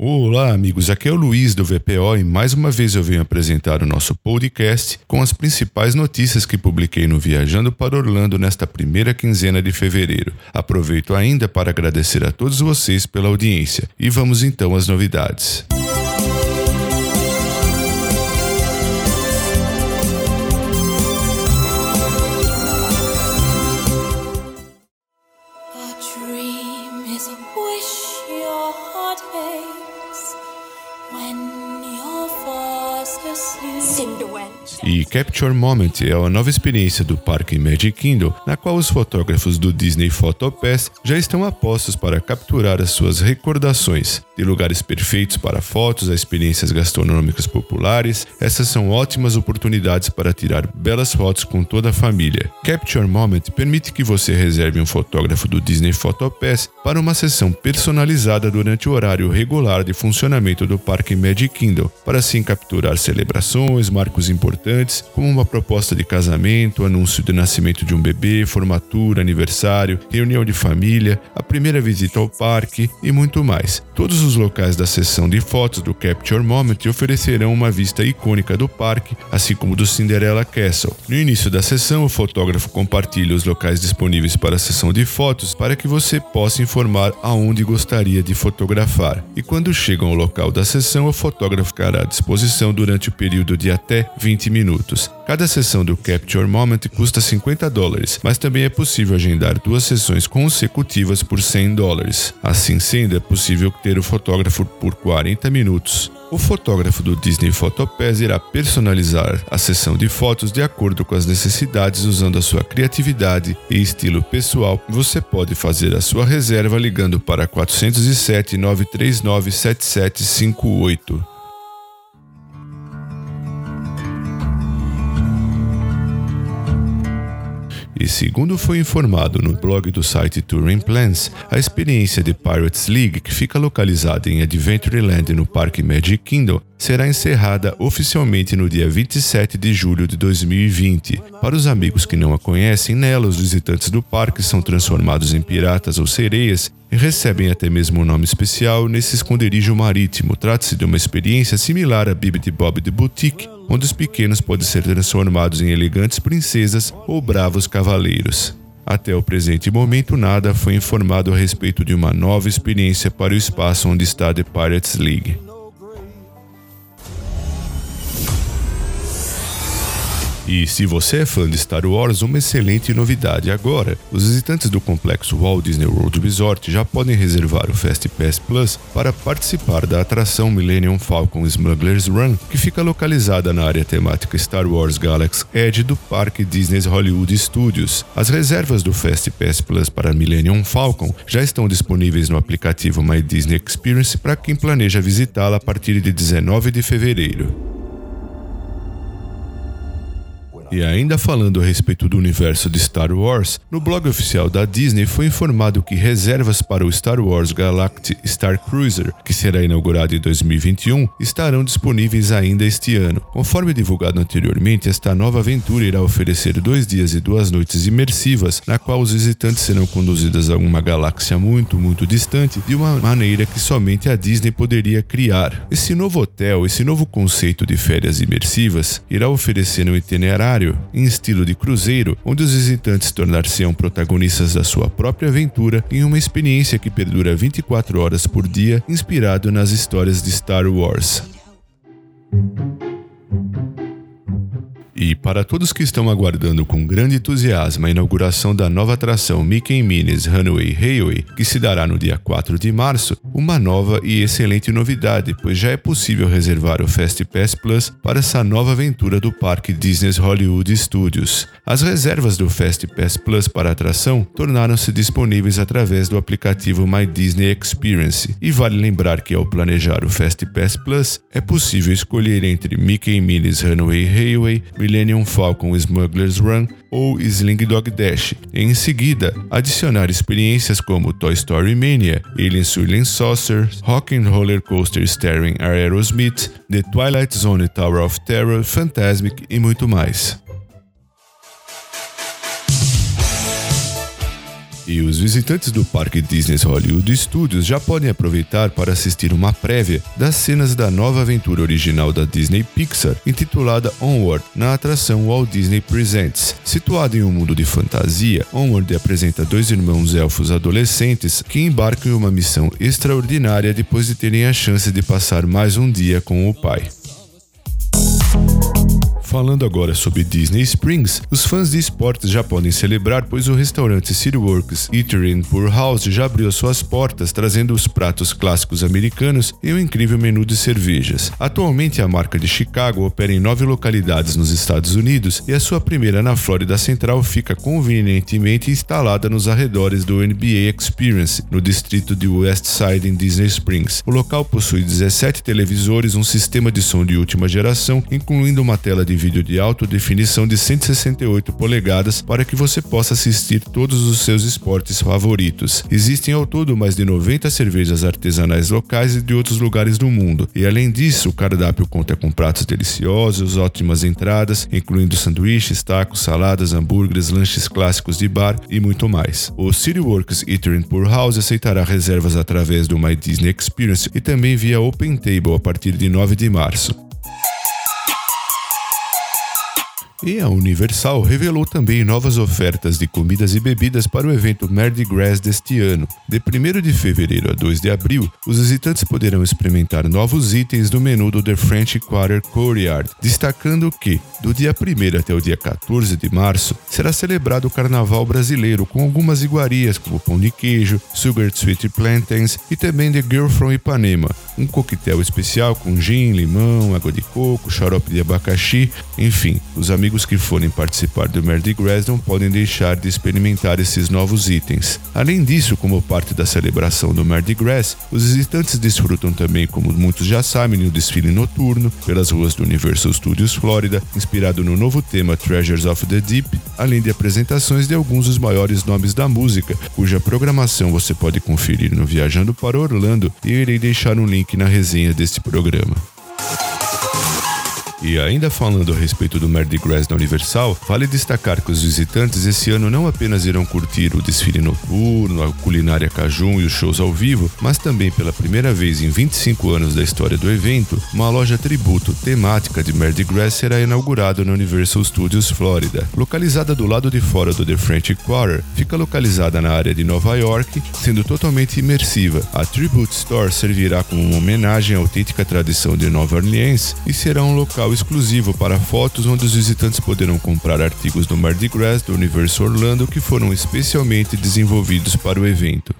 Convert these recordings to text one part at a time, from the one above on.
Olá, amigos. Aqui é o Luiz do VPO e mais uma vez eu venho apresentar o nosso podcast com as principais notícias que publiquei no Viajando para Orlando nesta primeira quinzena de fevereiro. Aproveito ainda para agradecer a todos vocês pela audiência e vamos então às novidades. E Capture Moment é a nova experiência do parque Magic Kingdom, na qual os fotógrafos do Disney Photo Pass já estão apostos para capturar as suas recordações. De lugares perfeitos para fotos a experiências gastronômicas populares, essas são ótimas oportunidades para tirar belas fotos com toda a família. Capture Moment permite que você reserve um fotógrafo do Disney Photo Pass para uma sessão personalizada durante o horário regular de funcionamento do parque Magic Kingdom, para assim capturar celebrações, marcos importantes importantes, como uma proposta de casamento, anúncio de nascimento de um bebê, formatura, aniversário, reunião de família, a primeira visita ao parque e muito mais. Todos os locais da sessão de fotos do Capture Moment oferecerão uma vista icônica do parque, assim como do Cinderella Castle. No início da sessão, o fotógrafo compartilha os locais disponíveis para a sessão de fotos para que você possa informar aonde gostaria de fotografar. E quando chegam ao local da sessão, o fotógrafo ficará à disposição durante o período de até 20 minutos minutos. Cada sessão do Capture Moment custa 50 dólares, mas também é possível agendar duas sessões consecutivas por 100 dólares. Assim sendo, é possível ter o fotógrafo por 40 minutos. O fotógrafo do Disney Photopass irá personalizar a sessão de fotos de acordo com as necessidades usando a sua criatividade e estilo pessoal. Você pode fazer a sua reserva ligando para 407 939 7758. Segundo foi informado no blog do site Touring Plans, a experiência de Pirates League, que fica localizada em Adventureland no Parque Magic Kingdom, será encerrada oficialmente no dia 27 de julho de 2020. Para os amigos que não a conhecem, nela os visitantes do parque são transformados em piratas ou sereias e recebem até mesmo um nome especial nesse esconderijo marítimo. Trata-se de uma experiência similar a Bibbidi Bob de Boutique, onde os pequenos podem ser transformados em elegantes princesas ou bravos cavaleiros. Até o presente momento, nada foi informado a respeito de uma nova experiência para o espaço onde está The Pirates League. E se você é fã de Star Wars, uma excelente novidade agora. Os visitantes do complexo Walt Disney World Resort já podem reservar o Fast Pass Plus para participar da atração Millennium Falcon Smuggler's Run, que fica localizada na área temática Star Wars Galaxy Edge do Parque Disney's Hollywood Studios. As reservas do Fast Pass Plus para Millennium Falcon já estão disponíveis no aplicativo My Disney Experience para quem planeja visitá-la a partir de 19 de fevereiro. E ainda falando a respeito do universo de Star Wars, no blog oficial da Disney foi informado que reservas para o Star Wars Galactic Star Cruiser, que será inaugurado em 2021, estarão disponíveis ainda este ano. Conforme divulgado anteriormente, esta nova aventura irá oferecer dois dias e duas noites imersivas, na qual os visitantes serão conduzidos a uma galáxia muito, muito distante, de uma maneira que somente a Disney poderia criar. Esse novo hotel, esse novo conceito de férias imersivas, irá oferecer um itinerário em estilo de cruzeiro, onde os visitantes tornar-se-ão protagonistas da sua própria aventura em uma experiência que perdura 24 horas por dia, inspirado nas histórias de Star Wars. E para todos que estão aguardando com grande entusiasmo a inauguração da nova atração Mickey Minnie's Runaway Railway, que se dará no dia 4 de março, uma nova e excelente novidade, pois já é possível reservar o Fast Pass Plus para essa nova aventura do parque Disney's Hollywood Studios. As reservas do Fast Pass Plus para a atração tornaram-se disponíveis através do aplicativo My Disney Experience, e vale lembrar que ao planejar o Fast Pass Plus, é possível escolher entre Mickey Minnie's Runaway Railway, Millennium Falcon Smuggler's Run ou Sling Dog Dash. Em seguida, adicionar experiências como Toy Story Mania, Alien Swirling Saucer, Rock and Roller Coaster Starring Aerosmith, The Twilight Zone Tower of Terror, Fantasmic e muito mais. E os visitantes do Parque Disney Hollywood Studios já podem aproveitar para assistir uma prévia das cenas da nova aventura original da Disney Pixar, intitulada Onward, na atração Walt Disney Presents. Situado em um mundo de fantasia, Onward apresenta dois irmãos elfos adolescentes que embarcam em uma missão extraordinária depois de terem a chance de passar mais um dia com o pai. Falando agora sobre Disney Springs, os fãs de esportes já podem celebrar, pois o restaurante Cityworks Eatery and Pour House já abriu suas portas, trazendo os pratos clássicos americanos e um incrível menu de cervejas. Atualmente, a marca de Chicago opera em nove localidades nos Estados Unidos e a sua primeira na Flórida Central fica convenientemente instalada nos arredores do NBA Experience, no distrito de West Side em Disney Springs. O local possui 17 televisores, um sistema de som de última geração, incluindo uma tela de vídeo de alta definição de 168 polegadas para que você possa assistir todos os seus esportes favoritos. Existem ao todo mais de 90 cervejas artesanais locais e de outros lugares do mundo. E além disso, o cardápio conta com pratos deliciosos, ótimas entradas, incluindo sanduíches, tacos, saladas, hambúrgueres, lanches clássicos de bar e muito mais. O Cityworks Eater Pour House aceitará reservas através do My Disney Experience e também via Open Table a partir de 9 de março. E a Universal revelou também novas ofertas de comidas e bebidas para o evento Mardi Gras deste ano. De 1 de fevereiro a 2 de abril, os visitantes poderão experimentar novos itens do menu do The French Quarter Courtyard, destacando que, do dia 1 até o dia 14 de março, será celebrado o Carnaval Brasileiro com algumas iguarias como pão de queijo, sugar sweet plantains e também The Girl from Ipanema, um coquetel especial com gin, limão, água de coco, xarope de abacaxi, enfim, os amigos amigos que forem participar do Mardi Gras não podem deixar de experimentar esses novos itens. Além disso, como parte da celebração do Mardi Gras, os visitantes desfrutam também, como muitos já sabem, o desfile noturno pelas ruas do Universal Studios Florida, inspirado no novo tema Treasures of the Deep, além de apresentações de alguns dos maiores nomes da música, cuja programação você pode conferir no Viajando para Orlando e eu irei deixar um link na resenha deste programa. E ainda falando a respeito do Mardi Gras na Universal, vale destacar que os visitantes esse ano não apenas irão curtir o desfile noturno, a culinária cajun e os shows ao vivo, mas também pela primeira vez em 25 anos da história do evento, uma loja tributo temática de Mardi Gras será inaugurada na Universal Studios Florida. Localizada do lado de fora do The French Quarter, fica localizada na área de Nova York, sendo totalmente imersiva. A Tribute Store servirá como uma homenagem à autêntica tradição de Nova Orleans e será um local local exclusivo para fotos onde os visitantes poderão comprar artigos do Mardi Gras do Universo Orlando que foram especialmente desenvolvidos para o evento.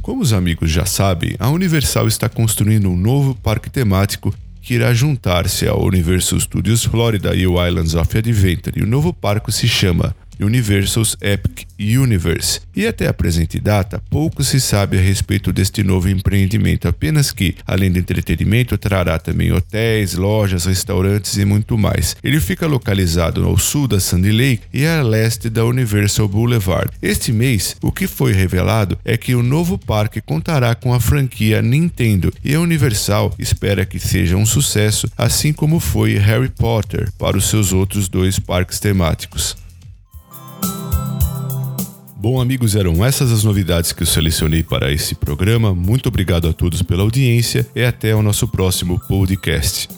Como os amigos já sabem, a Universal está construindo um novo parque temático que irá juntar-se ao Universal Studios Florida e o Islands of Adventure. E o novo parque se chama Universal's Epic Universe. E até a presente data, pouco se sabe a respeito deste novo empreendimento, apenas que, além de entretenimento, trará também hotéis, lojas, restaurantes e muito mais. Ele fica localizado ao sul da Sandy Lake e a leste da Universal Boulevard. Este mês, o que foi revelado é que o novo parque contará com a franquia Nintendo e a Universal espera que seja um sucesso, assim como foi Harry Potter para os seus outros dois parques temáticos. Bom, amigos, eram essas as novidades que eu selecionei para esse programa. Muito obrigado a todos pela audiência e até o nosso próximo podcast.